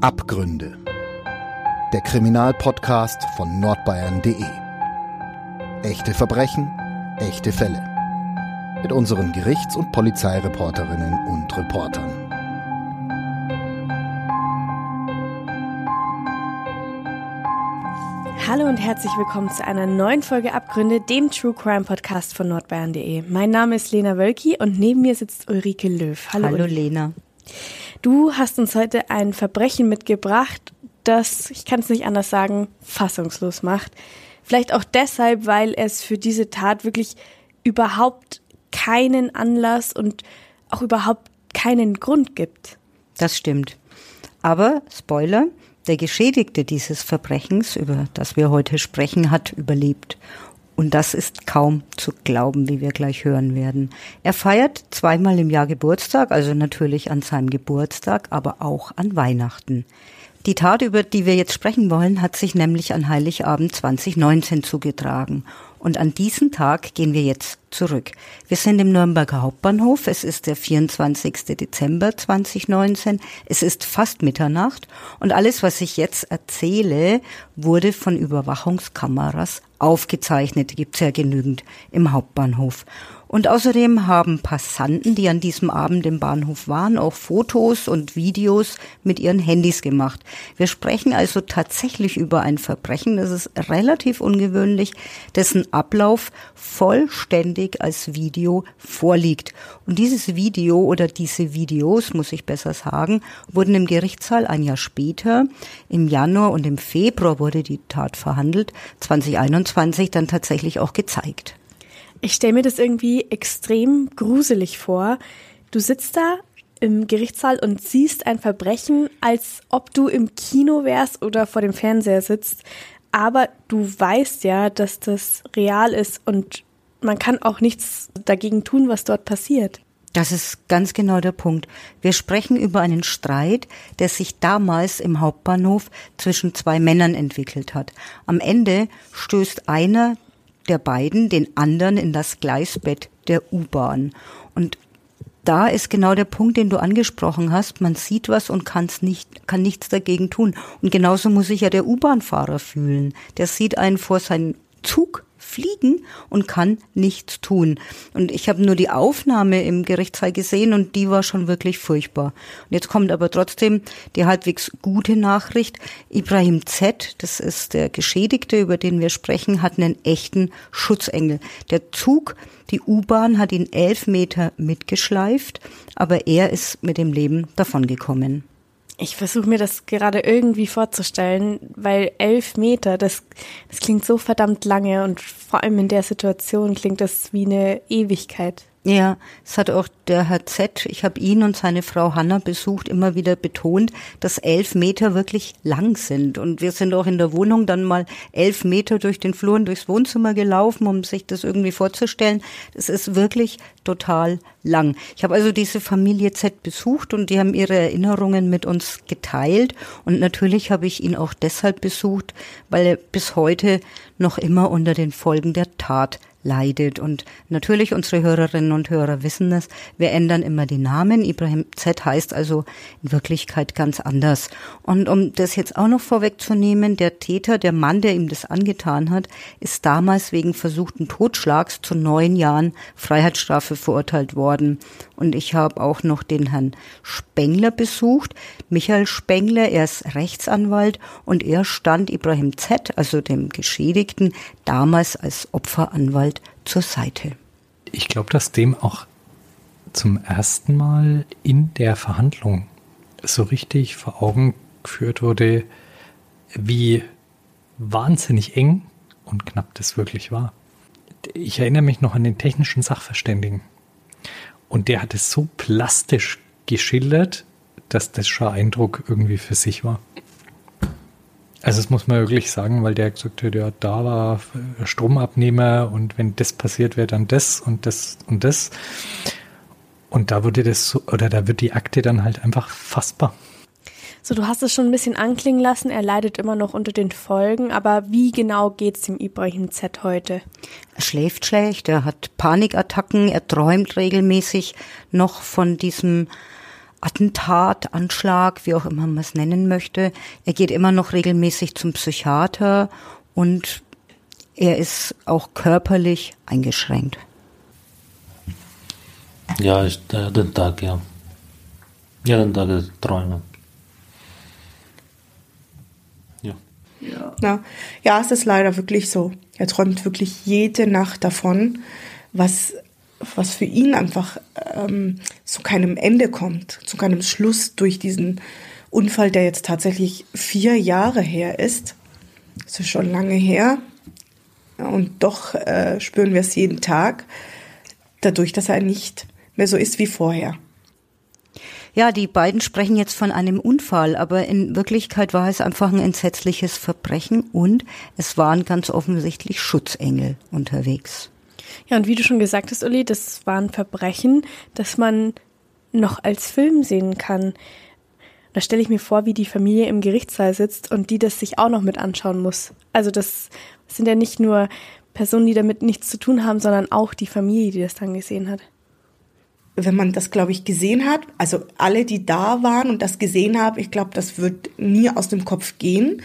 Abgründe. Der Kriminalpodcast von nordbayern.de. Echte Verbrechen, echte Fälle. Mit unseren Gerichts- und Polizeireporterinnen und Reportern. Hallo und herzlich willkommen zu einer neuen Folge Abgründe, dem True Crime Podcast von nordbayern.de. Mein Name ist Lena Wölki und neben mir sitzt Ulrike Löw. Hallo, Hallo Lena. Du hast uns heute ein Verbrechen mitgebracht, das, ich kann es nicht anders sagen, fassungslos macht. Vielleicht auch deshalb, weil es für diese Tat wirklich überhaupt keinen Anlass und auch überhaupt keinen Grund gibt. Das stimmt. Aber, Spoiler, der Geschädigte dieses Verbrechens, über das wir heute sprechen, hat überlebt. Und das ist kaum zu glauben, wie wir gleich hören werden. Er feiert zweimal im Jahr Geburtstag, also natürlich an seinem Geburtstag, aber auch an Weihnachten. Die Tat, über die wir jetzt sprechen wollen, hat sich nämlich an Heiligabend 2019 zugetragen. Und an diesen Tag gehen wir jetzt zurück. Wir sind im Nürnberger Hauptbahnhof. Es ist der 24. Dezember 2019. Es ist fast Mitternacht. Und alles, was ich jetzt erzähle, wurde von Überwachungskameras aufgezeichnet. Gibt's ja genügend im Hauptbahnhof. Und außerdem haben Passanten, die an diesem Abend im Bahnhof waren, auch Fotos und Videos mit ihren Handys gemacht. Wir sprechen also tatsächlich über ein Verbrechen, das ist relativ ungewöhnlich, dessen Ablauf vollständig als Video vorliegt. Und dieses Video oder diese Videos, muss ich besser sagen, wurden im Gerichtssaal ein Jahr später, im Januar und im Februar wurde die Tat verhandelt, 2021 dann tatsächlich auch gezeigt. Ich stelle mir das irgendwie extrem gruselig vor. Du sitzt da im Gerichtssaal und siehst ein Verbrechen, als ob du im Kino wärst oder vor dem Fernseher sitzt. Aber du weißt ja, dass das real ist und man kann auch nichts dagegen tun, was dort passiert. Das ist ganz genau der Punkt. Wir sprechen über einen Streit, der sich damals im Hauptbahnhof zwischen zwei Männern entwickelt hat. Am Ende stößt einer der beiden den anderen in das Gleisbett der U-Bahn. Und da ist genau der Punkt, den du angesprochen hast. Man sieht was und kann's nicht, kann nichts dagegen tun. Und genauso muss sich ja der U-Bahn-Fahrer fühlen. Der sieht einen vor seinen Zug fliegen und kann nichts tun. Und ich habe nur die Aufnahme im Gerichtssaal gesehen und die war schon wirklich furchtbar. Und jetzt kommt aber trotzdem die halbwegs gute Nachricht. Ibrahim Z., das ist der Geschädigte, über den wir sprechen, hat einen echten Schutzengel. Der Zug, die U-Bahn hat ihn elf Meter mitgeschleift, aber er ist mit dem Leben davongekommen. Ich versuche mir das gerade irgendwie vorzustellen, weil elf Meter, das, das klingt so verdammt lange und vor allem in der Situation klingt das wie eine Ewigkeit. Ja, es hat auch der Herr Z., ich habe ihn und seine Frau Hanna besucht, immer wieder betont, dass elf Meter wirklich lang sind. Und wir sind auch in der Wohnung dann mal elf Meter durch den Flur und durchs Wohnzimmer gelaufen, um sich das irgendwie vorzustellen. Das ist wirklich total lang. Ich habe also diese Familie Z besucht und die haben ihre Erinnerungen mit uns geteilt. Und natürlich habe ich ihn auch deshalb besucht, weil er bis heute noch immer unter den Folgen der Tat leidet. Und natürlich unsere Hörerinnen und Hörer wissen es. Wir ändern immer die Namen. Ibrahim Z heißt also in Wirklichkeit ganz anders. Und um das jetzt auch noch vorwegzunehmen, der Täter, der Mann, der ihm das angetan hat, ist damals wegen versuchten Totschlags zu neun Jahren Freiheitsstrafe verurteilt worden. Und ich habe auch noch den Herrn Spengler besucht. Michael Spengler, er ist Rechtsanwalt und er stand Ibrahim Z., also dem Geschädigten, damals als Opferanwalt zur Seite. Ich glaube, dass dem auch zum ersten Mal in der Verhandlung so richtig vor Augen geführt wurde, wie wahnsinnig eng und knapp das wirklich war. Ich erinnere mich noch an den technischen Sachverständigen. Und der hat es so plastisch geschildert, dass das schon Eindruck irgendwie für sich war. Also das muss man wirklich sagen, weil der gesagt hat, ja, da war Stromabnehmer und wenn das passiert wäre, dann das und das und das. Und da wurde das so, oder da wird die Akte dann halt einfach fassbar. So, du hast es schon ein bisschen anklingen lassen, er leidet immer noch unter den Folgen, aber wie genau geht's dem Ibrahim Z heute? Er schläft schlecht, er hat Panikattacken, er träumt regelmäßig noch von diesem Attentat, Anschlag, wie auch immer man es nennen möchte. Er geht immer noch regelmäßig zum Psychiater und er ist auch körperlich eingeschränkt. Ja, ich, äh, den Tag, ja. Jeden Tag träume. Ja. Ja. ja, es ist leider wirklich so. Er träumt wirklich jede Nacht davon, was, was für ihn einfach ähm, zu keinem Ende kommt, zu keinem Schluss durch diesen Unfall, der jetzt tatsächlich vier Jahre her ist. Das ist schon lange her. Und doch äh, spüren wir es jeden Tag, dadurch, dass er nicht mehr so ist wie vorher. Ja, die beiden sprechen jetzt von einem Unfall, aber in Wirklichkeit war es einfach ein entsetzliches Verbrechen und es waren ganz offensichtlich Schutzengel unterwegs. Ja, und wie du schon gesagt hast, Uli, das war ein Verbrechen, das man noch als Film sehen kann. Da stelle ich mir vor, wie die Familie im Gerichtssaal sitzt und die das sich auch noch mit anschauen muss. Also das sind ja nicht nur Personen, die damit nichts zu tun haben, sondern auch die Familie, die das dann gesehen hat wenn man das, glaube ich, gesehen hat, also alle, die da waren und das gesehen haben, ich glaube, das wird nie aus dem Kopf gehen.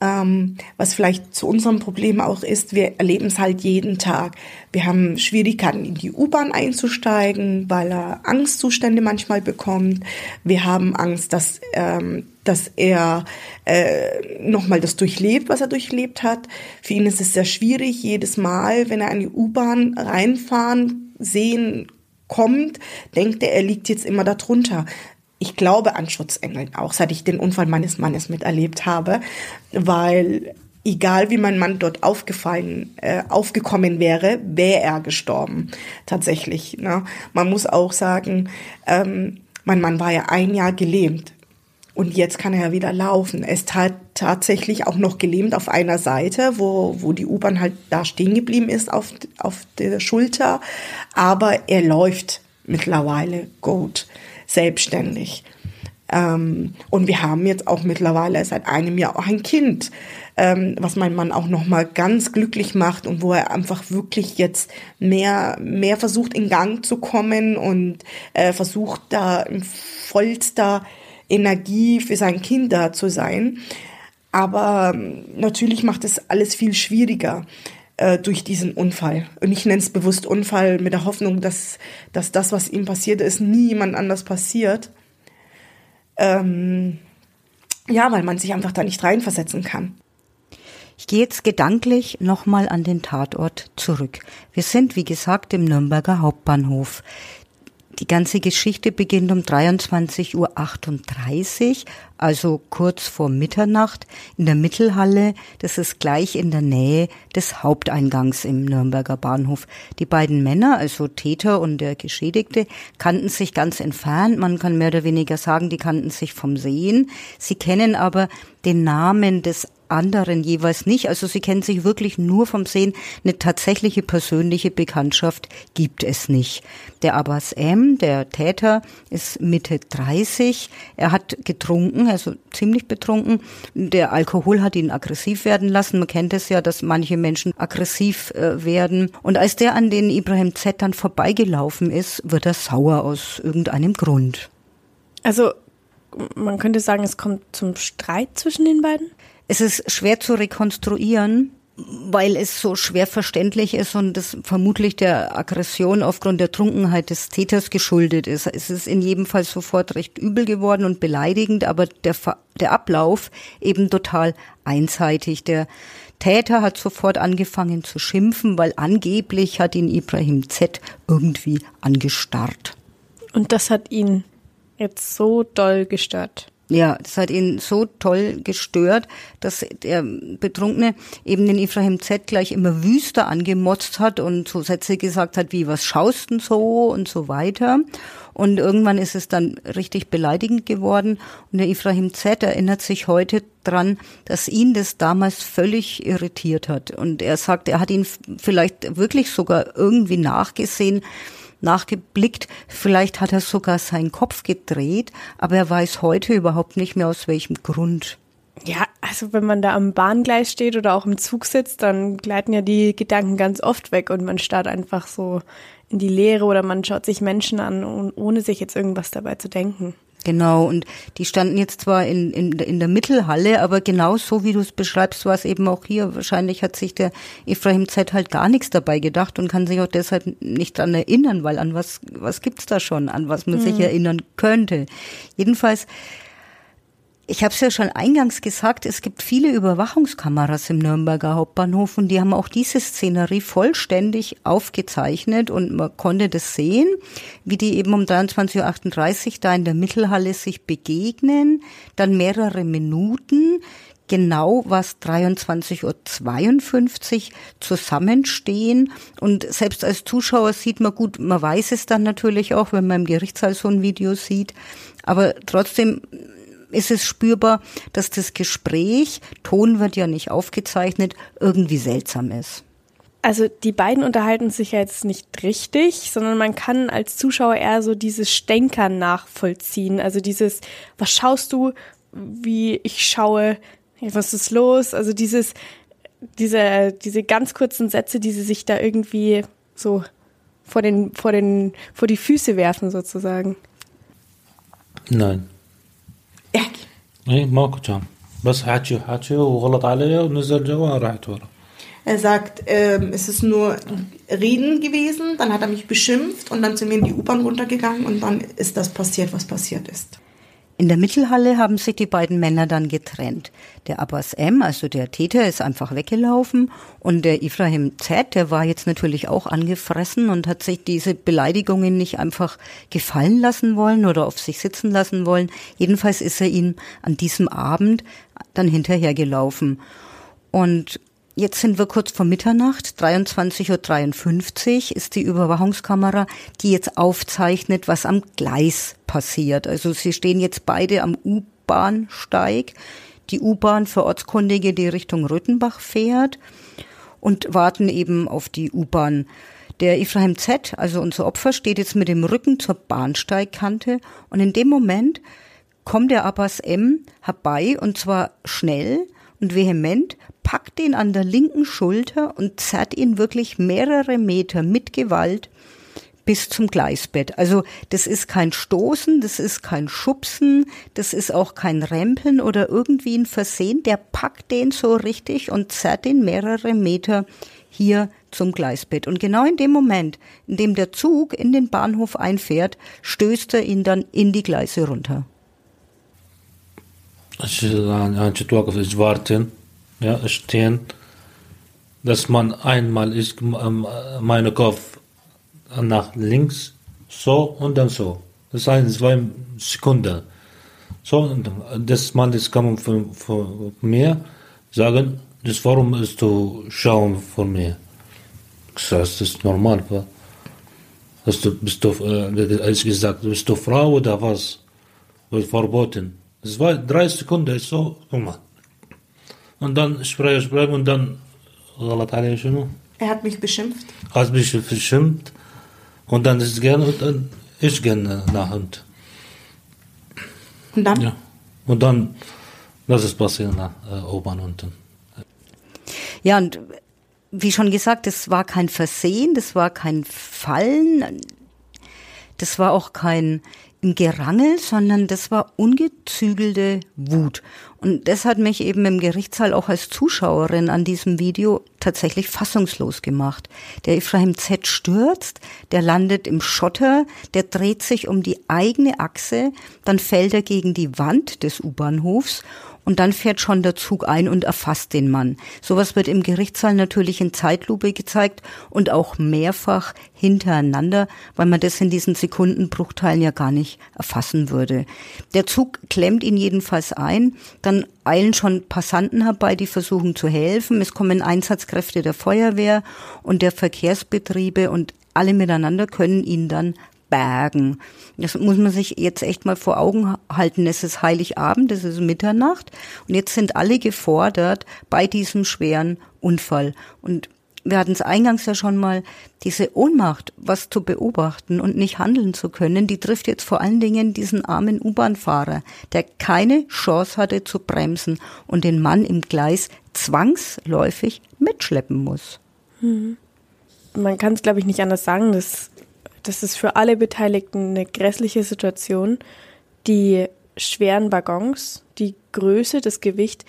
Ähm, was vielleicht zu unserem Problem auch ist, wir erleben es halt jeden Tag. Wir haben Schwierigkeiten, in die U-Bahn einzusteigen, weil er Angstzustände manchmal bekommt. Wir haben Angst, dass, ähm, dass er äh, nochmal das durchlebt, was er durchlebt hat. Für ihn ist es sehr schwierig, jedes Mal, wenn er in die U-Bahn reinfahren, sehen, kommt, denkt er, er liegt jetzt immer darunter. Ich glaube an Schutzengeln auch, seit ich den Unfall meines Mannes miterlebt habe, weil egal wie mein Mann dort aufgefallen, äh, aufgekommen wäre, wäre er gestorben. Tatsächlich. Ne? Man muss auch sagen, ähm, mein Mann war ja ein Jahr gelähmt. Und jetzt kann er ja wieder laufen. Er ist tatsächlich auch noch gelähmt auf einer Seite, wo, wo die U-Bahn halt da stehen geblieben ist auf, auf der Schulter. Aber er läuft mittlerweile gut, selbstständig. Ähm, und wir haben jetzt auch mittlerweile seit einem Jahr auch ein Kind, ähm, was mein Mann auch noch mal ganz glücklich macht und wo er einfach wirklich jetzt mehr mehr versucht in Gang zu kommen und äh, versucht da im vollster Energie für sein Kind da zu sein. Aber ähm, natürlich macht es alles viel schwieriger äh, durch diesen Unfall. Und ich nenne es bewusst Unfall mit der Hoffnung, dass, dass das, was ihm passiert ist, nie jemand anders passiert. Ähm, ja, weil man sich einfach da nicht reinversetzen kann. Ich gehe jetzt gedanklich nochmal an den Tatort zurück. Wir sind, wie gesagt, im Nürnberger Hauptbahnhof. Die ganze Geschichte beginnt um 23.38 Uhr, also kurz vor Mitternacht, in der Mittelhalle. Das ist gleich in der Nähe des Haupteingangs im Nürnberger Bahnhof. Die beiden Männer, also Täter und der Geschädigte, kannten sich ganz entfernt. Man kann mehr oder weniger sagen, die kannten sich vom Sehen. Sie kennen aber den Namen des anderen jeweils nicht. Also sie kennen sich wirklich nur vom Sehen. Eine tatsächliche persönliche Bekanntschaft gibt es nicht. Der Abbas M., der Täter, ist Mitte 30. Er hat getrunken, also ziemlich betrunken. Der Alkohol hat ihn aggressiv werden lassen. Man kennt es ja, dass manche Menschen aggressiv äh, werden. Und als der an den Ibrahim Z dann vorbeigelaufen ist, wird er sauer aus irgendeinem Grund. Also man könnte sagen, es kommt zum Streit zwischen den beiden? Es ist schwer zu rekonstruieren, weil es so schwer verständlich ist und das vermutlich der Aggression aufgrund der Trunkenheit des Täters geschuldet ist. Es ist in jedem Fall sofort recht übel geworden und beleidigend, aber der, der Ablauf eben total einseitig. Der Täter hat sofort angefangen zu schimpfen, weil angeblich hat ihn Ibrahim Z irgendwie angestarrt. Und das hat ihn jetzt so doll gestört. Ja, das hat ihn so toll gestört, dass der Betrunkene eben den Ibrahim Z gleich immer wüster angemotzt hat und so Sätze gesagt hat wie, was schaust denn so und so weiter. Und irgendwann ist es dann richtig beleidigend geworden. Und der Ibrahim Z erinnert sich heute dran, dass ihn das damals völlig irritiert hat. Und er sagt, er hat ihn vielleicht wirklich sogar irgendwie nachgesehen, nachgeblickt. Vielleicht hat er sogar seinen Kopf gedreht, aber er weiß heute überhaupt nicht mehr aus welchem Grund. Ja, also wenn man da am Bahngleis steht oder auch im Zug sitzt, dann gleiten ja die Gedanken ganz oft weg und man starrt einfach so in die Leere oder man schaut sich Menschen an, ohne sich jetzt irgendwas dabei zu denken. Genau, und die standen jetzt zwar in, in, in der Mittelhalle, aber genau so wie du es beschreibst, war es eben auch hier. Wahrscheinlich hat sich der Ephraim Z halt gar nichts dabei gedacht und kann sich auch deshalb nicht dran erinnern, weil an was, was gibt's da schon, an was man mhm. sich erinnern könnte. Jedenfalls ich habe es ja schon eingangs gesagt, es gibt viele Überwachungskameras im Nürnberger Hauptbahnhof und die haben auch diese Szenerie vollständig aufgezeichnet und man konnte das sehen, wie die eben um 23.38 Uhr da in der Mittelhalle sich begegnen, dann mehrere Minuten, genau was 23.52 Uhr zusammenstehen. Und selbst als Zuschauer sieht man gut, man weiß es dann natürlich auch, wenn man im Gerichtssaal so ein Video sieht. Aber trotzdem ist es spürbar, dass das Gespräch, Ton wird ja nicht aufgezeichnet, irgendwie seltsam ist. Also die beiden unterhalten sich ja jetzt nicht richtig, sondern man kann als Zuschauer eher so dieses Stänkern nachvollziehen. Also dieses, was schaust du, wie ich schaue, was ist los? Also dieses, diese, diese ganz kurzen Sätze, die sie sich da irgendwie so vor den, vor den, vor die Füße werfen sozusagen. Nein. احكي ايه ما كنت بس حكي حكي وغلط علي ونزل جوا رحت ورا Er sagt, ähm, es ist nur Reden gewesen, dann hat er mich beschimpft und dann sind wir in die U-Bahn runtergegangen und dann ist das passiert, was passiert ist. In der Mittelhalle haben sich die beiden Männer dann getrennt. Der Abbas M., also der Täter, ist einfach weggelaufen und der Ibrahim Z., der war jetzt natürlich auch angefressen und hat sich diese Beleidigungen nicht einfach gefallen lassen wollen oder auf sich sitzen lassen wollen. Jedenfalls ist er ihm an diesem Abend dann hinterhergelaufen. Und Jetzt sind wir kurz vor Mitternacht, 23.53 Uhr ist die Überwachungskamera, die jetzt aufzeichnet, was am Gleis passiert. Also sie stehen jetzt beide am U-Bahnsteig. Die U-Bahn für Ortskundige, die Richtung Rüttenbach fährt und warten eben auf die U-Bahn. Der Ephraim Z., also unser Opfer, steht jetzt mit dem Rücken zur Bahnsteigkante und in dem Moment kommt der Abbas M. herbei und zwar schnell und vehement, packt ihn an der linken Schulter und zerrt ihn wirklich mehrere Meter mit Gewalt bis zum Gleisbett. Also das ist kein Stoßen, das ist kein Schubsen, das ist auch kein Rempeln oder irgendwie ein Versehen. Der packt den so richtig und zerrt ihn mehrere Meter hier zum Gleisbett. Und genau in dem Moment, in dem der Zug in den Bahnhof einfährt, stößt er ihn dann in die Gleise runter. Ja, stehen, dass man einmal ist, ähm, meine Kopf nach links, so und dann so. Das ist ein, zwei Sekunden. So, das Mann ist kommen von, von mir, sagen, das warum ist du schauen von mir? Ich sage, das ist normal. Hast du, bist du, äh, als gesagt, bist du Frau oder was? Wird verboten. Das war drei Sekunden, so, guck mal. Und dann spreche Sprache, Sprache und dann Er hat mich beschimpft. Er Hat mich beschimpft. Und dann ist es gerne und dann ich gerne nach Hand. Und dann? Ja. Und dann, das ist passiert nach äh, oben unten. Ja, und wie schon gesagt, das war kein Versehen, das war kein Fallen, das war auch kein im Gerangel, sondern das war ungezügelte Wut. Und das hat mich eben im Gerichtssaal auch als Zuschauerin an diesem Video tatsächlich fassungslos gemacht. Der Ephraim Z stürzt, der landet im Schotter, der dreht sich um die eigene Achse, dann fällt er gegen die Wand des U-Bahnhofs und dann fährt schon der Zug ein und erfasst den Mann. Sowas wird im Gerichtssaal natürlich in Zeitlupe gezeigt und auch mehrfach hintereinander, weil man das in diesen Sekundenbruchteilen ja gar nicht erfassen würde. Der Zug klemmt ihn jedenfalls ein, dann eilen schon Passanten herbei, die versuchen zu helfen. Es kommen Einsatzkräfte der Feuerwehr und der Verkehrsbetriebe und alle miteinander können ihn dann bergen. Das muss man sich jetzt echt mal vor Augen halten. Es ist Heiligabend, es ist Mitternacht und jetzt sind alle gefordert bei diesem schweren Unfall. Und wir hatten es eingangs ja schon mal, diese Ohnmacht, was zu beobachten und nicht handeln zu können, die trifft jetzt vor allen Dingen diesen armen U-Bahn-Fahrer, der keine Chance hatte zu bremsen und den Mann im Gleis zwangsläufig mitschleppen muss. Mhm. Man kann es, glaube ich, nicht anders sagen, dass das ist für alle Beteiligten eine grässliche Situation. die schweren Waggons, die Größe, das Gewicht.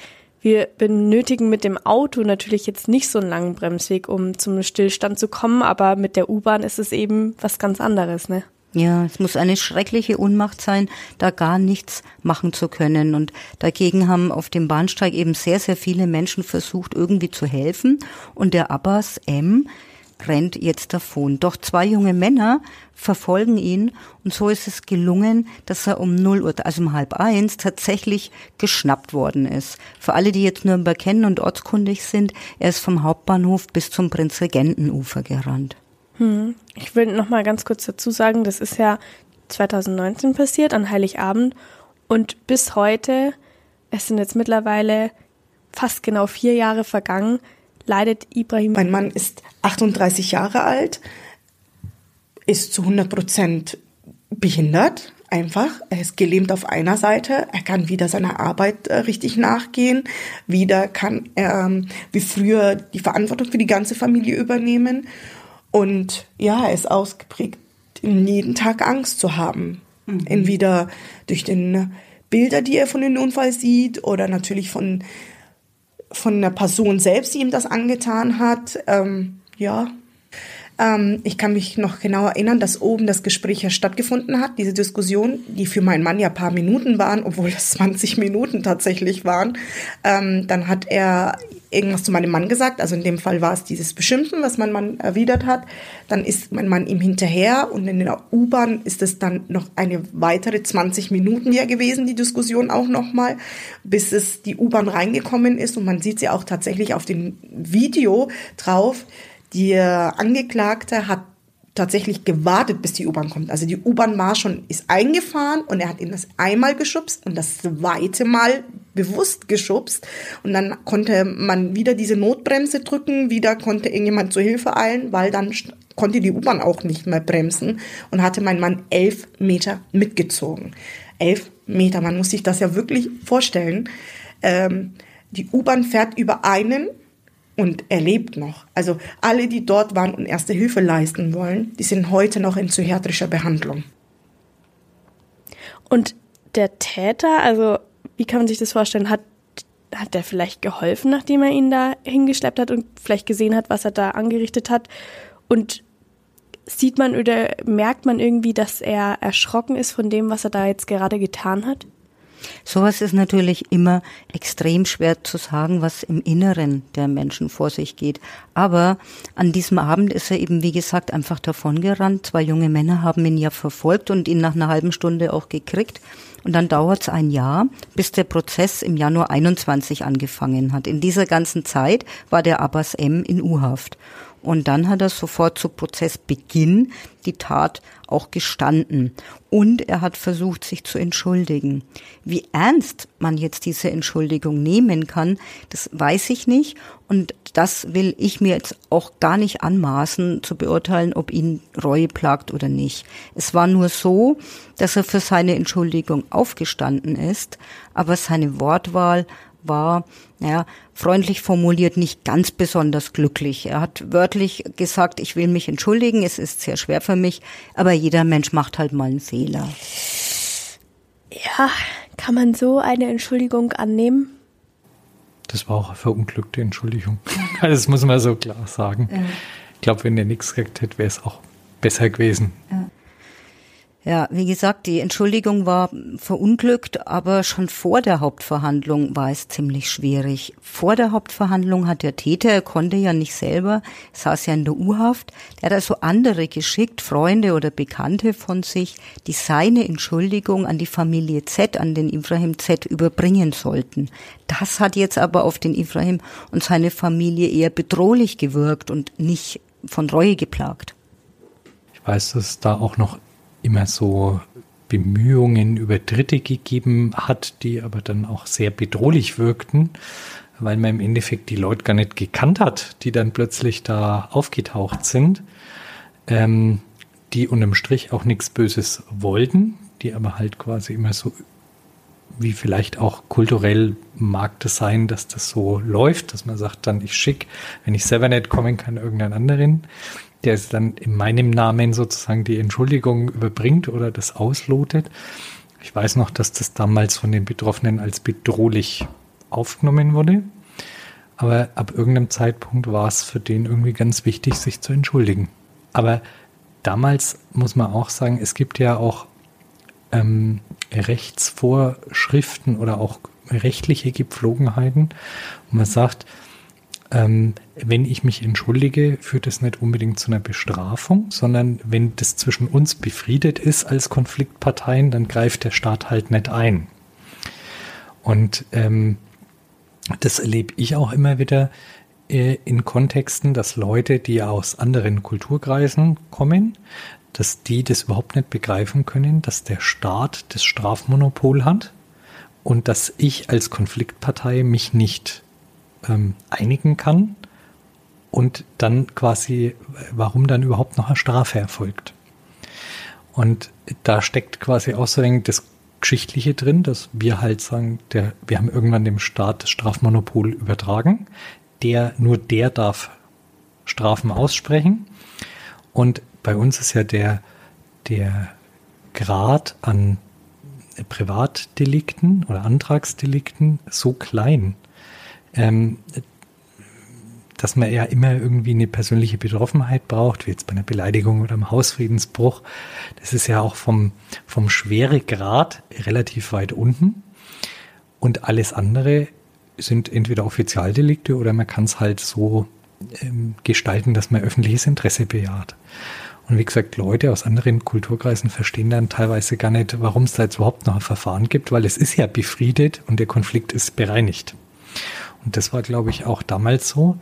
Wir benötigen mit dem Auto natürlich jetzt nicht so einen langen Bremsweg, um zum Stillstand zu kommen, aber mit der U-Bahn ist es eben was ganz anderes, ne? Ja, es muss eine schreckliche Unmacht sein, da gar nichts machen zu können. Und dagegen haben auf dem Bahnsteig eben sehr, sehr viele Menschen versucht, irgendwie zu helfen. Und der Abbas M rennt jetzt davon. Doch zwei junge Männer verfolgen ihn und so ist es gelungen, dass er um 0 Uhr, also um halb eins, tatsächlich geschnappt worden ist. Für alle, die jetzt Nürnberg kennen und ortskundig sind, er ist vom Hauptbahnhof bis zum Prinzregentenufer gerannt. Hm. Ich will noch mal ganz kurz dazu sagen, das ist ja 2019 passiert, an Heiligabend und bis heute, es sind jetzt mittlerweile fast genau vier Jahre vergangen, leidet Ibrahim. Mein Mann ist 38 Jahre alt, ist zu 100 Prozent behindert, einfach. Er ist gelähmt auf einer Seite. Er kann wieder seiner Arbeit äh, richtig nachgehen. Wieder kann er ähm, wie früher die Verantwortung für die ganze Familie übernehmen. Und ja, er ist ausgeprägt, jeden Tag Angst zu haben. Mhm. Entweder durch den Bilder, die er von dem Unfall sieht, oder natürlich von von der Person selbst, die ihm das angetan hat. Ähm, ja, ähm, ich kann mich noch genau erinnern, dass oben das Gespräch ja stattgefunden hat, diese Diskussion, die für meinen Mann ja paar Minuten waren, obwohl es 20 Minuten tatsächlich waren. Ähm, dann hat er irgendwas zu meinem Mann gesagt, also in dem Fall war es dieses Beschimpfen, was mein Mann erwidert hat. Dann ist mein Mann ihm hinterher und in der U-Bahn ist es dann noch eine weitere 20 Minuten ja gewesen, die Diskussion auch nochmal, bis es die U-Bahn reingekommen ist. Und man sieht sie auch tatsächlich auf dem Video drauf, der Angeklagte hat tatsächlich gewartet, bis die U-Bahn kommt. Also die U-Bahn war schon, ist eingefahren und er hat ihn das einmal geschubst und das zweite Mal bewusst geschubst. Und dann konnte man wieder diese Notbremse drücken, wieder konnte irgendjemand zur Hilfe eilen, weil dann konnte die U-Bahn auch nicht mehr bremsen und hatte mein Mann elf Meter mitgezogen. Elf Meter, man muss sich das ja wirklich vorstellen. Ähm, die U-Bahn fährt über einen und er lebt noch. Also alle, die dort waren und erste Hilfe leisten wollen, die sind heute noch in psychiatrischer Behandlung. Und der Täter, also wie kann man sich das vorstellen, hat hat der vielleicht geholfen, nachdem er ihn da hingeschleppt hat und vielleicht gesehen hat, was er da angerichtet hat? Und sieht man oder merkt man irgendwie, dass er erschrocken ist von dem, was er da jetzt gerade getan hat? Sowas ist natürlich immer extrem schwer zu sagen, was im Inneren der Menschen vor sich geht. Aber an diesem Abend ist er eben, wie gesagt, einfach davongerannt. Zwei junge Männer haben ihn ja verfolgt und ihn nach einer halben Stunde auch gekriegt. Und dann dauert es ein Jahr, bis der Prozess im Januar 21 angefangen hat. In dieser ganzen Zeit war der Abbas M. in U-Haft. Und dann hat er sofort zu Prozessbeginn die Tat auch gestanden. Und er hat versucht, sich zu entschuldigen. Wie ernst man jetzt diese Entschuldigung nehmen kann, das weiß ich nicht. Und das will ich mir jetzt auch gar nicht anmaßen, zu beurteilen, ob ihn Reue plagt oder nicht. Es war nur so, dass er für seine Entschuldigung aufgestanden ist, aber seine Wortwahl war, naja, freundlich formuliert, nicht ganz besonders glücklich. Er hat wörtlich gesagt, ich will mich entschuldigen, es ist sehr schwer für mich, aber jeder Mensch macht halt mal einen Fehler. Ja, kann man so eine Entschuldigung annehmen? Das war auch eine verunglückte Entschuldigung. das muss man so klar sagen. Ja. Ich glaube, wenn er nichts gesagt hätte, wäre es auch besser gewesen. Ja. Ja, wie gesagt, die Entschuldigung war verunglückt, aber schon vor der Hauptverhandlung war es ziemlich schwierig. Vor der Hauptverhandlung hat der Täter, er konnte ja nicht selber, saß ja in der U-Haft, der hat also andere geschickt, Freunde oder Bekannte von sich, die seine Entschuldigung an die Familie Z, an den Ibrahim Z überbringen sollten. Das hat jetzt aber auf den Ibrahim und seine Familie eher bedrohlich gewirkt und nicht von Reue geplagt. Ich weiß, dass da auch noch immer so Bemühungen über Dritte gegeben hat, die aber dann auch sehr bedrohlich wirkten, weil man im Endeffekt die Leute gar nicht gekannt hat, die dann plötzlich da aufgetaucht sind, ähm, die unterm Strich auch nichts Böses wollten, die aber halt quasi immer so, wie vielleicht auch kulturell mag das sein, dass das so läuft, dass man sagt dann, ich schick, wenn ich selber nicht kommen kann, irgendeinen anderen der dann in meinem Namen sozusagen die Entschuldigung überbringt oder das auslotet. Ich weiß noch, dass das damals von den Betroffenen als bedrohlich aufgenommen wurde. Aber ab irgendeinem Zeitpunkt war es für den irgendwie ganz wichtig, sich zu entschuldigen. Aber damals muss man auch sagen, es gibt ja auch ähm, Rechtsvorschriften oder auch rechtliche Gepflogenheiten. Und man sagt, ähm, wenn ich mich entschuldige, führt das nicht unbedingt zu einer Bestrafung, sondern wenn das zwischen uns befriedet ist als Konfliktparteien, dann greift der Staat halt nicht ein. Und ähm, das erlebe ich auch immer wieder äh, in Kontexten, dass Leute, die aus anderen Kulturkreisen kommen, dass die das überhaupt nicht begreifen können, dass der Staat das Strafmonopol hat und dass ich als Konfliktpartei mich nicht ähm, einigen kann und dann quasi, warum dann überhaupt noch eine Strafe erfolgt. Und da steckt quasi ein das Geschichtliche drin, dass wir halt sagen, der, wir haben irgendwann dem Staat das Strafmonopol übertragen. Der, nur der darf Strafen aussprechen. Und bei uns ist ja der, der Grad an Privatdelikten oder Antragsdelikten so klein, ähm, dass man ja immer irgendwie eine persönliche Betroffenheit braucht, wie jetzt bei einer Beleidigung oder einem Hausfriedensbruch. Das ist ja auch vom, vom Schweregrad relativ weit unten. Und alles andere sind entweder Offizialdelikte oder man kann es halt so ähm, gestalten, dass man öffentliches Interesse bejaht. Und wie gesagt, Leute aus anderen Kulturkreisen verstehen dann teilweise gar nicht, warum es da jetzt überhaupt noch ein Verfahren gibt, weil es ist ja befriedet und der Konflikt ist bereinigt. Und das war, glaube ich, auch damals so,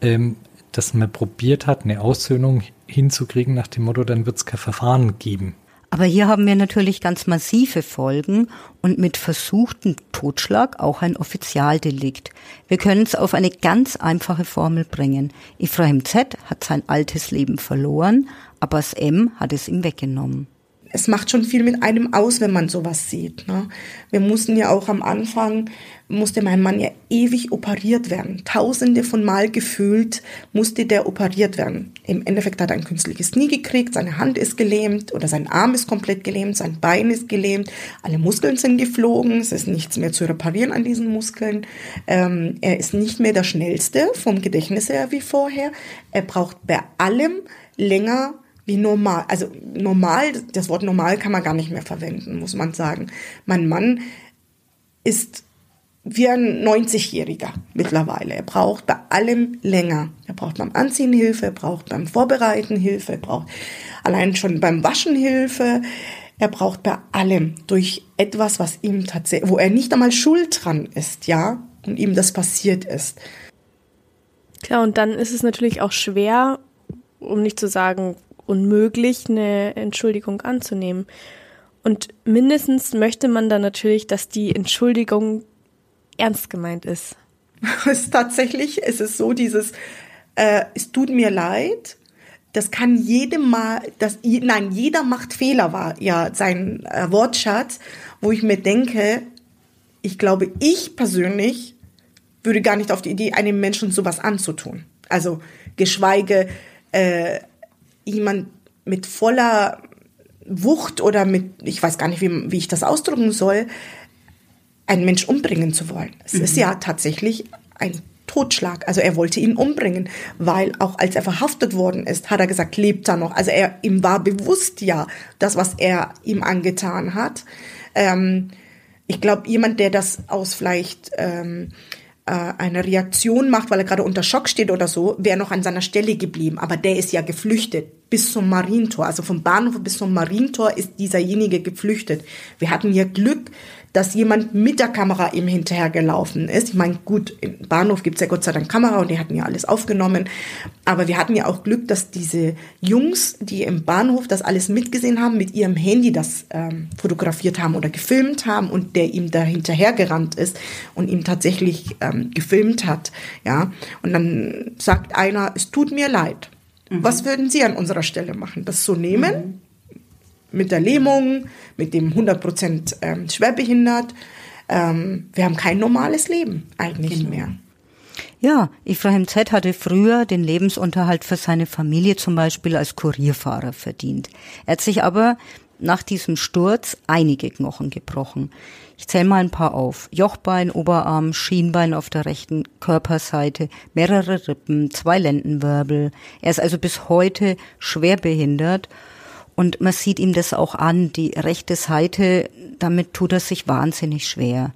ähm, dass man probiert hat, eine Aussöhnung hinzukriegen nach dem Motto, dann wird es kein Verfahren geben. Aber hier haben wir natürlich ganz massive Folgen und mit versuchtem Totschlag auch ein Offizialdelikt. Wir können es auf eine ganz einfache Formel bringen. Ephraim Z hat sein altes Leben verloren, aber das M hat es ihm weggenommen es macht schon viel mit einem aus, wenn man sowas sieht. Ne? Wir mussten ja auch am Anfang, musste mein Mann ja ewig operiert werden. Tausende von Mal gefühlt musste der operiert werden. Im Endeffekt hat er ein künstliches Knie gekriegt, seine Hand ist gelähmt oder sein Arm ist komplett gelähmt, sein Bein ist gelähmt, alle Muskeln sind geflogen, es ist nichts mehr zu reparieren an diesen Muskeln. Ähm, er ist nicht mehr der Schnellste vom Gedächtnis her wie vorher. Er braucht bei allem länger wie normal. Also normal, das Wort normal kann man gar nicht mehr verwenden, muss man sagen. Mein Mann ist wie ein 90-Jähriger mittlerweile. Er braucht bei allem länger. Er braucht beim Anziehen Hilfe, er braucht beim Vorbereiten Hilfe, er braucht allein schon beim Waschen Hilfe. Er braucht bei allem durch etwas, was ihm tatsächlich, wo er nicht einmal schuld dran ist, ja, und ihm das passiert ist. Klar, und dann ist es natürlich auch schwer, um nicht zu sagen unmöglich, eine Entschuldigung anzunehmen. Und mindestens möchte man dann natürlich, dass die Entschuldigung ernst gemeint ist. Es tatsächlich, es ist so dieses, äh, es tut mir leid, das kann jedem mal, das, nein, jeder macht Fehler, war ja sein äh, Wortschatz, wo ich mir denke, ich glaube, ich persönlich würde gar nicht auf die Idee, einem Menschen sowas anzutun. Also geschweige äh, jemand mit voller Wucht oder mit, ich weiß gar nicht, wie, wie ich das ausdrücken soll, einen Mensch umbringen zu wollen. Es mhm. ist ja tatsächlich ein Totschlag. Also er wollte ihn umbringen, weil auch als er verhaftet worden ist, hat er gesagt, lebt er noch. Also er ihm war bewusst ja, das, was er ihm angetan hat. Ähm, ich glaube, jemand, der das aus vielleicht ähm, äh, eine Reaktion macht, weil er gerade unter Schock steht oder so, wäre noch an seiner Stelle geblieben. Aber der ist ja geflüchtet bis zum Marientor. Also vom Bahnhof bis zum Marientor ist dieserjenige geflüchtet. Wir hatten ja Glück, dass jemand mit der Kamera ihm hinterhergelaufen ist. Ich meine, gut, im Bahnhof gibt's ja Gott sei Dank Kamera und die hatten ja alles aufgenommen. Aber wir hatten ja auch Glück, dass diese Jungs, die im Bahnhof das alles mitgesehen haben, mit ihrem Handy das ähm, fotografiert haben oder gefilmt haben und der ihm da hinterhergerannt ist und ihm tatsächlich ähm, gefilmt hat. Ja, und dann sagt einer, es tut mir leid. Mhm. Was würden Sie an unserer Stelle machen? Das so nehmen? Mhm mit der Lähmung, mit dem 100% ähm, schwerbehindert. Ähm, wir haben kein normales Leben eigentlich genau. mehr. Ja, Ephraim Z hatte früher den Lebensunterhalt für seine Familie zum Beispiel als Kurierfahrer verdient. Er hat sich aber nach diesem Sturz einige Knochen gebrochen. Ich zähle mal ein paar auf. Jochbein, Oberarm, Schienbein auf der rechten Körperseite, mehrere Rippen, zwei Lendenwirbel. Er ist also bis heute schwer behindert und man sieht ihm das auch an. Die rechte Seite, damit tut er sich wahnsinnig schwer.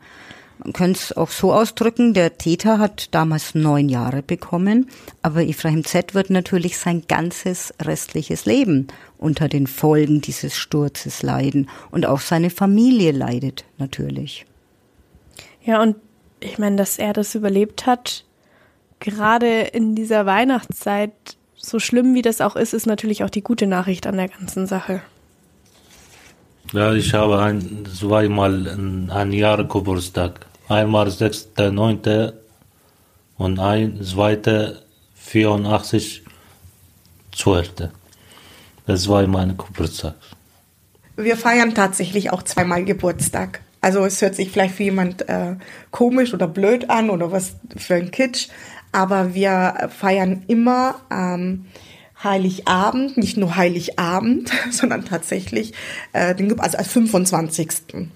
Man könnte es auch so ausdrücken, der Täter hat damals neun Jahre bekommen, aber Ibrahim Z. wird natürlich sein ganzes restliches Leben unter den Folgen dieses Sturzes leiden. Und auch seine Familie leidet natürlich. Ja, und ich meine, dass er das überlebt hat, gerade in dieser Weihnachtszeit, so schlimm wie das auch ist, ist natürlich auch die gute Nachricht an der ganzen Sache. Ja, ich habe ein, zweimal ein Jahr Geburtstag. Einmal 6.9. und ein zweiter 84 12. Das war mein Geburtstag. Wir feiern tatsächlich auch zweimal Geburtstag. Also es hört sich vielleicht für jemand äh, komisch oder blöd an oder was für ein Kitsch, aber wir feiern immer ähm, Heiligabend, nicht nur Heiligabend, sondern tatsächlich, äh, den, also als 25.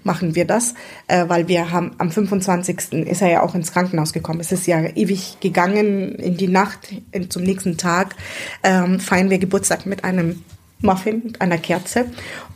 machen wir das, äh, weil wir haben am 25. ist er ja auch ins Krankenhaus gekommen. Es ist ja ewig gegangen in die Nacht, in, zum nächsten Tag ähm, feiern wir Geburtstag mit einem Muffin mit einer Kerze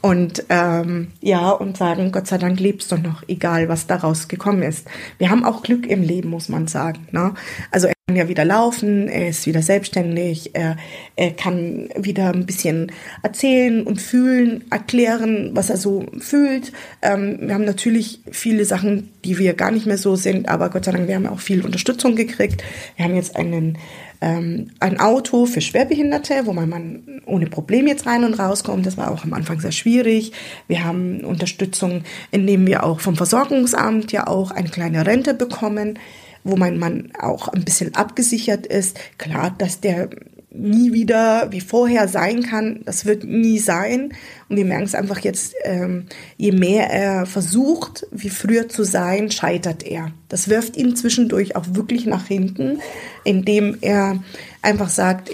und ähm, ja und sagen Gott sei Dank lebst du noch, egal was daraus gekommen ist. Wir haben auch Glück im Leben, muss man sagen. Ne? Also er kann ja wieder laufen, er ist wieder selbstständig, er, er kann wieder ein bisschen erzählen und fühlen, erklären, was er so fühlt. Ähm, wir haben natürlich viele Sachen, die wir gar nicht mehr so sind, aber Gott sei Dank, wir haben auch viel Unterstützung gekriegt. Wir haben jetzt einen ähm, ein Auto für Schwerbehinderte, wo man, man ohne Problem jetzt rein und rauskommt. Das war auch am Anfang sehr schwierig. Wir haben Unterstützung, indem wir auch vom Versorgungsamt ja auch eine kleine Rente bekommen, wo mein Mann auch ein bisschen abgesichert ist. Klar, dass der nie wieder wie vorher sein kann. Das wird nie sein. Und wir merken es einfach jetzt, ähm, je mehr er versucht, wie früher zu sein, scheitert er. Das wirft ihn zwischendurch auch wirklich nach hinten, indem er einfach sagt,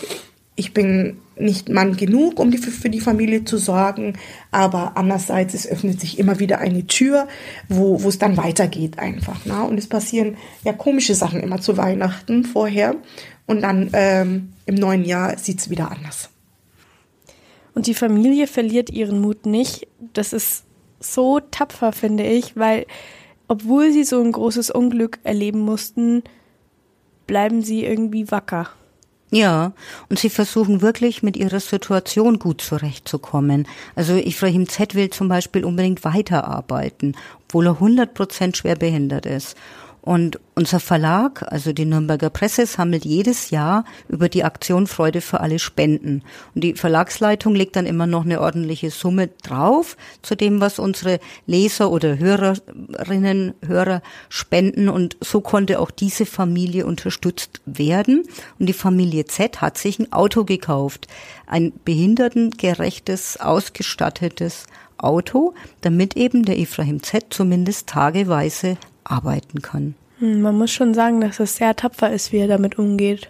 ich bin nicht Mann genug, um die, für die Familie zu sorgen, aber andererseits, es öffnet sich immer wieder eine Tür, wo, wo es dann weitergeht einfach. Ne? Und es passieren ja komische Sachen immer zu Weihnachten vorher und dann ähm, im neuen Jahr sieht es wieder anders. Und die Familie verliert ihren Mut nicht. Das ist so tapfer, finde ich, weil obwohl sie so ein großes Unglück erleben mussten, bleiben sie irgendwie wacker. Ja, und sie versuchen wirklich mit ihrer Situation gut zurechtzukommen. Also Ibrahim Z will zum Beispiel unbedingt weiterarbeiten, obwohl er 100 Prozent schwer behindert ist. Und unser Verlag, also die Nürnberger Presse, sammelt jedes Jahr über die Aktion Freude für alle Spenden. Und die Verlagsleitung legt dann immer noch eine ordentliche Summe drauf zu dem, was unsere Leser oder Hörerinnen, Hörer spenden. Und so konnte auch diese Familie unterstützt werden. Und die Familie Z hat sich ein Auto gekauft. Ein behindertengerechtes, ausgestattetes Auto, damit eben der Ephraim Z zumindest tageweise arbeiten kann. Hm, man muss schon sagen, dass es sehr tapfer ist, wie er damit umgeht.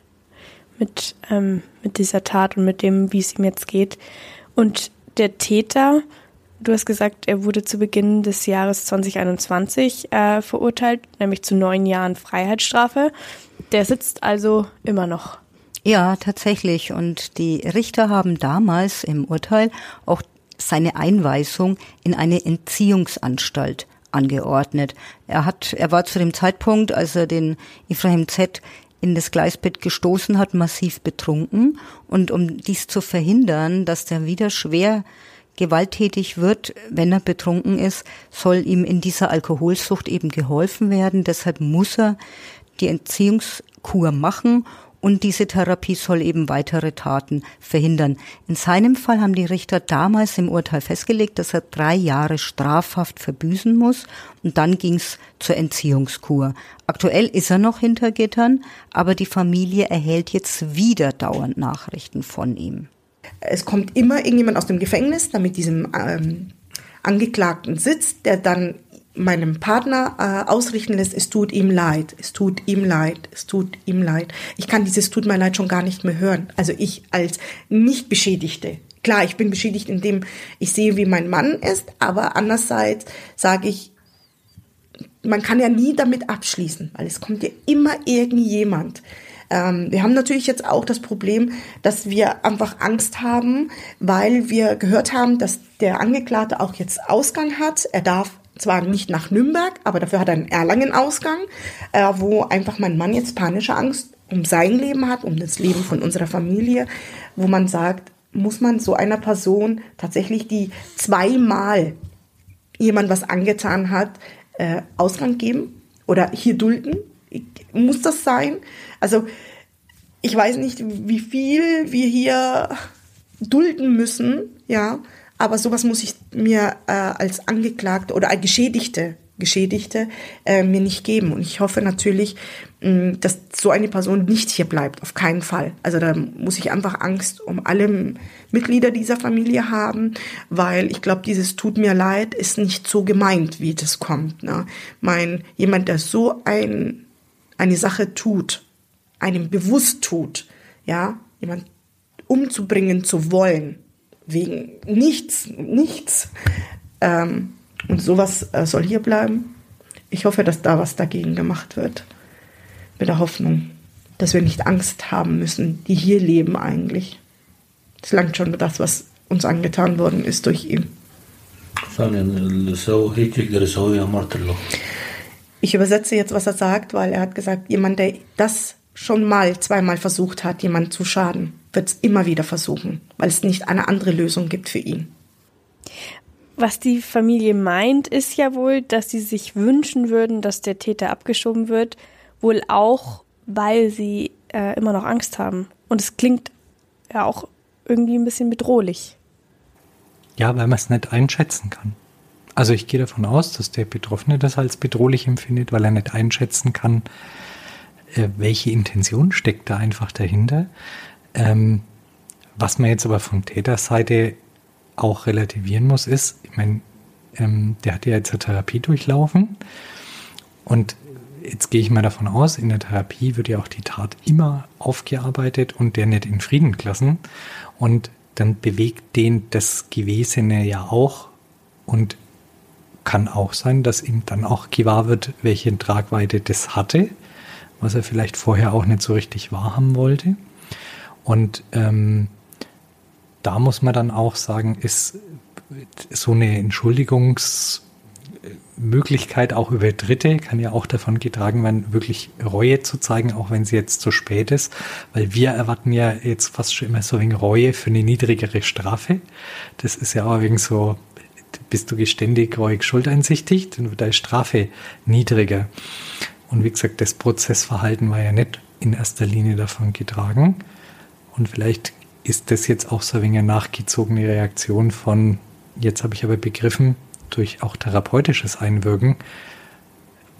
Mit, ähm, mit dieser Tat und mit dem, wie es ihm jetzt geht. Und der Täter, du hast gesagt, er wurde zu Beginn des Jahres 2021 äh, verurteilt, nämlich zu neun Jahren Freiheitsstrafe. Der sitzt also immer noch. Ja, tatsächlich. Und die Richter haben damals im Urteil auch seine Einweisung in eine Entziehungsanstalt angeordnet. Er hat, er war zu dem Zeitpunkt, als er den Ibrahim Z in das Gleisbett gestoßen hat, massiv betrunken. Und um dies zu verhindern, dass der wieder schwer gewalttätig wird, wenn er betrunken ist, soll ihm in dieser Alkoholsucht eben geholfen werden. Deshalb muss er die Entziehungskur machen und diese Therapie soll eben weitere Taten verhindern. In seinem Fall haben die Richter damals im Urteil festgelegt, dass er drei Jahre Strafhaft verbüßen muss und dann ging's zur Entziehungskur. Aktuell ist er noch hinter Gittern, aber die Familie erhält jetzt wieder dauernd Nachrichten von ihm. Es kommt immer irgendjemand aus dem Gefängnis, der mit diesem ähm, Angeklagten sitzt, der dann meinem Partner äh, ausrichten lässt, es tut ihm leid, es tut ihm leid, es tut ihm leid. Ich kann dieses tut mir leid schon gar nicht mehr hören. Also ich als nicht Beschädigte klar, ich bin beschädigt, indem ich sehe, wie mein Mann ist, aber andererseits sage ich, man kann ja nie damit abschließen, weil es kommt ja immer irgendjemand. Ähm, wir haben natürlich jetzt auch das Problem, dass wir einfach Angst haben, weil wir gehört haben, dass der Angeklagte auch jetzt Ausgang hat. Er darf zwar nicht nach Nürnberg, aber dafür hat er einen Erlangen-Ausgang, äh, wo einfach mein Mann jetzt panische Angst um sein Leben hat, um das Leben von unserer Familie, wo man sagt, muss man so einer Person tatsächlich, die zweimal jemand was angetan hat, äh, Ausgang geben oder hier dulden? Muss das sein? Also ich weiß nicht, wie viel wir hier dulden müssen, ja, aber sowas muss ich mir äh, als Angeklagte oder als Geschädigte Geschädigte äh, mir nicht geben. Und ich hoffe natürlich, mh, dass so eine Person nicht hier bleibt, auf keinen Fall. Also da muss ich einfach Angst um alle Mitglieder dieser Familie haben, weil ich glaube, dieses tut mir leid ist nicht so gemeint, wie das kommt. Ne? Mein jemand, der so ein eine Sache tut, einem bewusst tut, ja, jemand umzubringen zu wollen, wegen nichts, nichts. Ähm, und sowas äh, soll hier bleiben. Ich hoffe, dass da was dagegen gemacht wird. Mit der Hoffnung, dass wir nicht Angst haben müssen, die hier leben eigentlich. Es langt schon das, was uns angetan worden ist durch ihn. Ich übersetze jetzt, was er sagt, weil er hat gesagt, jemand, der das schon mal zweimal versucht hat, jemand zu schaden, wird es immer wieder versuchen, weil es nicht eine andere Lösung gibt für ihn. Was die Familie meint, ist ja wohl, dass sie sich wünschen würden, dass der Täter abgeschoben wird, wohl auch, weil sie äh, immer noch Angst haben. Und es klingt ja auch irgendwie ein bisschen bedrohlich. Ja, weil man es nicht einschätzen kann. Also ich gehe davon aus, dass der Betroffene das als bedrohlich empfindet, weil er nicht einschätzen kann, äh, welche Intention steckt da einfach dahinter. Ähm, was man jetzt aber von Täterseite auch relativieren muss, ist, ich meine, ähm, der hat ja jetzt eine Therapie durchlaufen. Und jetzt gehe ich mal davon aus, in der Therapie wird ja auch die Tat immer aufgearbeitet und der nicht in Frieden gelassen. Und dann bewegt den das Gewesene ja auch. Und kann auch sein, dass ihm dann auch gewahr wird, welche Tragweite das hatte, was er vielleicht vorher auch nicht so richtig wahrhaben wollte. Und ähm, da muss man dann auch sagen, ist so eine Entschuldigungsmöglichkeit auch über Dritte kann ja auch davon getragen werden, wirklich Reue zu zeigen, auch wenn sie jetzt zu spät ist, weil wir erwarten ja jetzt fast schon immer so wegen Reue für eine niedrigere Strafe. Das ist ja auch wegen so, bist du geständig, reuig, schuldeinsichtig, dann wird deine Strafe niedriger. Und wie gesagt, das Prozessverhalten war ja nicht in erster Linie davon getragen. Und vielleicht ist das jetzt auch so ein wenig eine nachgezogene Reaktion von, jetzt habe ich aber begriffen, durch auch therapeutisches Einwirken,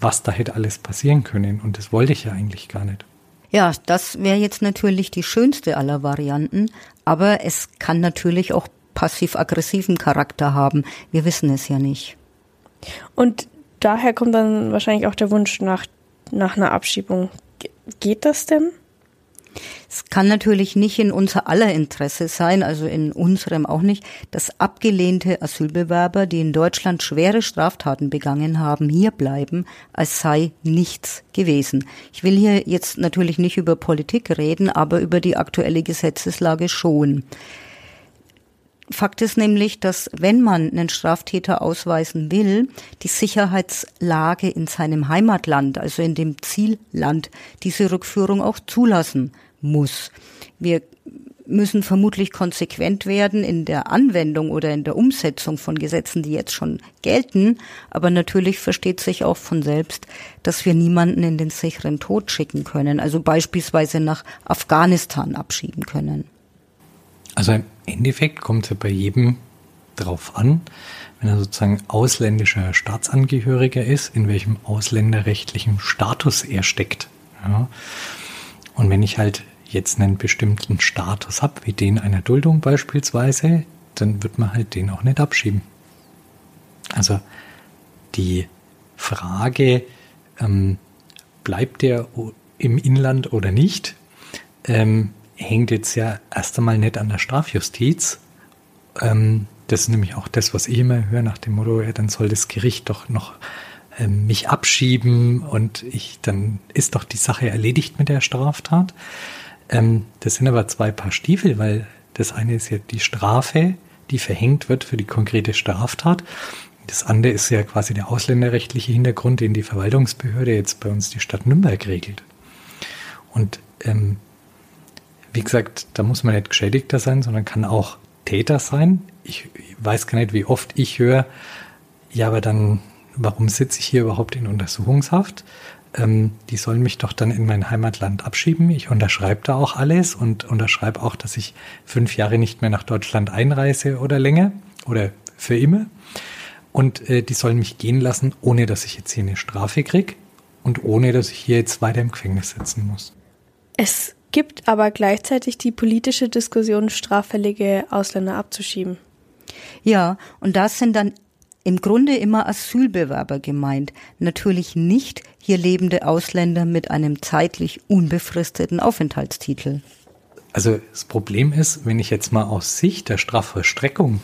was da hätte alles passieren können. Und das wollte ich ja eigentlich gar nicht. Ja, das wäre jetzt natürlich die schönste aller Varianten, aber es kann natürlich auch passiv-aggressiven Charakter haben. Wir wissen es ja nicht. Und daher kommt dann wahrscheinlich auch der Wunsch nach, nach einer Abschiebung. Geht das denn? Es kann natürlich nicht in unser aller Interesse sein, also in unserem auch nicht, dass abgelehnte Asylbewerber, die in Deutschland schwere Straftaten begangen haben, hier bleiben, als sei nichts gewesen. Ich will hier jetzt natürlich nicht über Politik reden, aber über die aktuelle Gesetzeslage schon. Fakt ist nämlich, dass wenn man einen Straftäter ausweisen will, die Sicherheitslage in seinem Heimatland, also in dem Zielland, diese Rückführung auch zulassen muss. Wir müssen vermutlich konsequent werden in der Anwendung oder in der Umsetzung von Gesetzen, die jetzt schon gelten. Aber natürlich versteht sich auch von selbst, dass wir niemanden in den sicheren Tod schicken können, also beispielsweise nach Afghanistan abschieben können. Also im Endeffekt kommt es ja bei jedem drauf an, wenn er sozusagen ausländischer Staatsangehöriger ist, in welchem ausländerrechtlichen Status er steckt. Ja. Und wenn ich halt jetzt einen bestimmten Status habe, wie den einer Duldung beispielsweise, dann wird man halt den auch nicht abschieben. Also die Frage, ähm, bleibt der im Inland oder nicht, ähm, hängt jetzt ja erst einmal nicht an der Strafjustiz Ähm, das ist nämlich auch das, was ich immer höre nach dem Motto, ja, dann soll das Gericht doch noch ähm, mich abschieben und ich, dann ist doch die Sache erledigt mit der Straftat. Ähm, das sind aber zwei Paar Stiefel, weil das eine ist ja die Strafe, die verhängt wird für die konkrete Straftat. Das andere ist ja quasi der ausländerrechtliche Hintergrund, den die Verwaltungsbehörde jetzt bei uns die Stadt Nürnberg regelt. Und ähm, wie gesagt, da muss man nicht Geschädigter sein, sondern kann auch Täter sein. Ich weiß gar nicht, wie oft ich höre, ja, aber dann, warum sitze ich hier überhaupt in Untersuchungshaft? Ähm, die sollen mich doch dann in mein Heimatland abschieben. Ich unterschreibe da auch alles und unterschreibe auch, dass ich fünf Jahre nicht mehr nach Deutschland einreise oder länger oder für immer. Und äh, die sollen mich gehen lassen, ohne dass ich jetzt hier eine Strafe kriege und ohne dass ich hier jetzt weiter im Gefängnis sitzen muss. Es gibt aber gleichzeitig die politische Diskussion, straffällige Ausländer abzuschieben. Ja, und das sind dann im Grunde immer Asylbewerber gemeint, natürlich nicht hier lebende Ausländer mit einem zeitlich unbefristeten Aufenthaltstitel. Also das Problem ist, wenn ich jetzt mal aus Sicht der Strafvollstreckung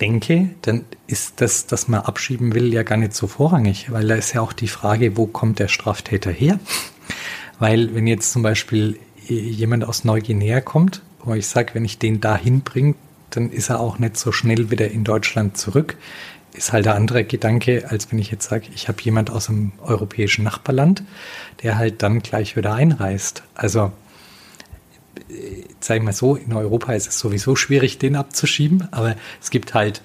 denke, dann ist das, dass man abschieben will, ja gar nicht so vorrangig, weil da ist ja auch die Frage, wo kommt der Straftäter her? Weil wenn jetzt zum Beispiel jemand aus Neuguinea kommt, wo ich sage, wenn ich den da hinbringe, dann ist er auch nicht so schnell wieder in Deutschland zurück. Ist halt ein anderer Gedanke, als wenn ich jetzt sage, ich habe jemand aus einem europäischen Nachbarland, der halt dann gleich wieder einreist. Also sage ich mal so, in Europa ist es sowieso schwierig, den abzuschieben, aber es gibt halt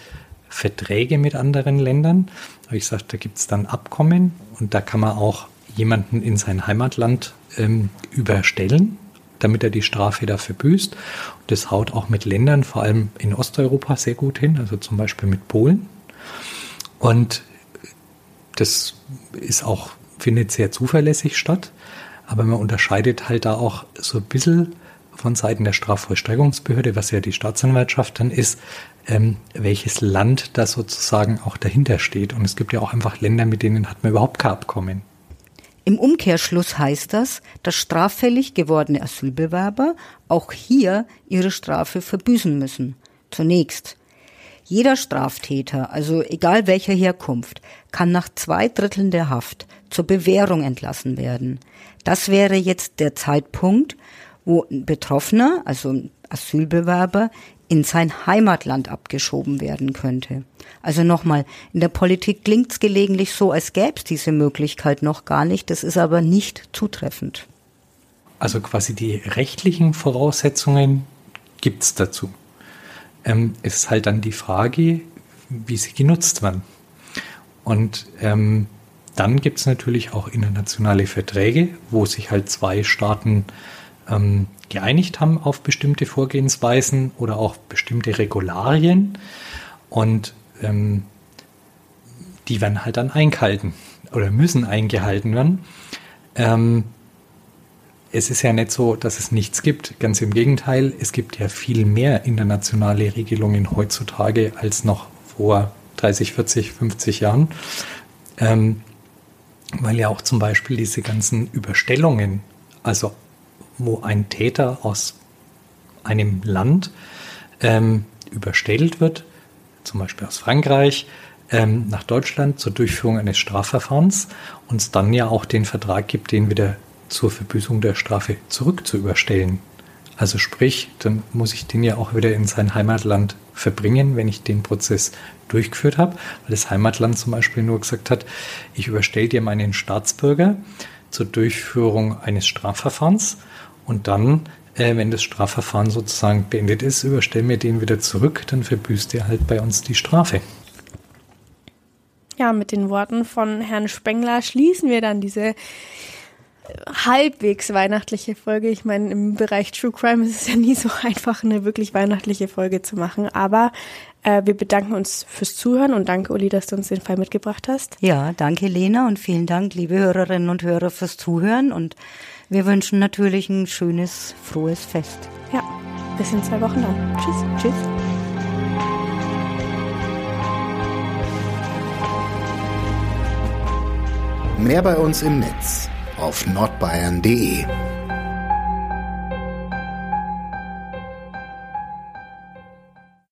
Verträge mit anderen Ländern. Ich sage, da gibt es dann Abkommen und da kann man auch jemanden in sein Heimatland ähm, überstellen, damit er die Strafe dafür büßt. Und das haut auch mit Ländern, vor allem in Osteuropa, sehr gut hin, also zum Beispiel mit Polen. Und das ist auch, findet sehr zuverlässig statt. Aber man unterscheidet halt da auch so ein bisschen von Seiten der Strafvollstreckungsbehörde, was ja die Staatsanwaltschaft dann ist, ähm, welches Land da sozusagen auch dahinter steht. Und es gibt ja auch einfach Länder, mit denen hat man überhaupt kein Abkommen. Im Umkehrschluss heißt das, dass straffällig gewordene Asylbewerber auch hier ihre Strafe verbüßen müssen. Zunächst. Jeder Straftäter, also egal welcher Herkunft, kann nach zwei Dritteln der Haft zur Bewährung entlassen werden. Das wäre jetzt der Zeitpunkt, wo ein Betroffener, also ein Asylbewerber, in sein Heimatland abgeschoben werden könnte. Also nochmal, in der Politik klingt es gelegentlich so, als gäbe es diese Möglichkeit noch gar nicht. Das ist aber nicht zutreffend. Also quasi die rechtlichen Voraussetzungen gibt es dazu. Ähm, es ist halt dann die Frage, wie sie genutzt werden. Und ähm, dann gibt es natürlich auch internationale Verträge, wo sich halt zwei Staaten ähm, geeinigt haben auf bestimmte Vorgehensweisen oder auch bestimmte Regularien und ähm, die werden halt dann eingehalten oder müssen eingehalten werden. Ähm, es ist ja nicht so, dass es nichts gibt. Ganz im Gegenteil, es gibt ja viel mehr internationale Regelungen heutzutage als noch vor 30, 40, 50 Jahren. Ähm, weil ja auch zum Beispiel diese ganzen Überstellungen, also wo ein Täter aus einem Land ähm, überstellt wird, zum Beispiel aus Frankreich, ähm, nach Deutschland zur Durchführung eines Strafverfahrens und es dann ja auch den Vertrag gibt, den wieder zur Verbüßung der Strafe zurück zu überstellen. Also sprich, dann muss ich den ja auch wieder in sein Heimatland verbringen, wenn ich den Prozess durchgeführt habe, weil das Heimatland zum Beispiel nur gesagt hat, ich überstelle dir meinen Staatsbürger zur Durchführung eines Strafverfahrens und dann, äh, wenn das Strafverfahren sozusagen beendet ist, überstellen wir den wieder zurück, dann verbüßt er halt bei uns die Strafe. Ja, mit den Worten von Herrn Spengler schließen wir dann diese halbwegs weihnachtliche Folge. Ich meine, im Bereich True Crime ist es ja nie so einfach, eine wirklich weihnachtliche Folge zu machen. Aber äh, wir bedanken uns fürs Zuhören und danke, Uli, dass du uns den Fall mitgebracht hast. Ja, danke, Lena, und vielen Dank, liebe Hörerinnen und Hörer, fürs Zuhören. Und wir wünschen natürlich ein schönes, frohes Fest. Ja, bis in zwei Wochen dann. Tschüss. Tschüss. Mehr bei uns im Netz auf nordbayern.de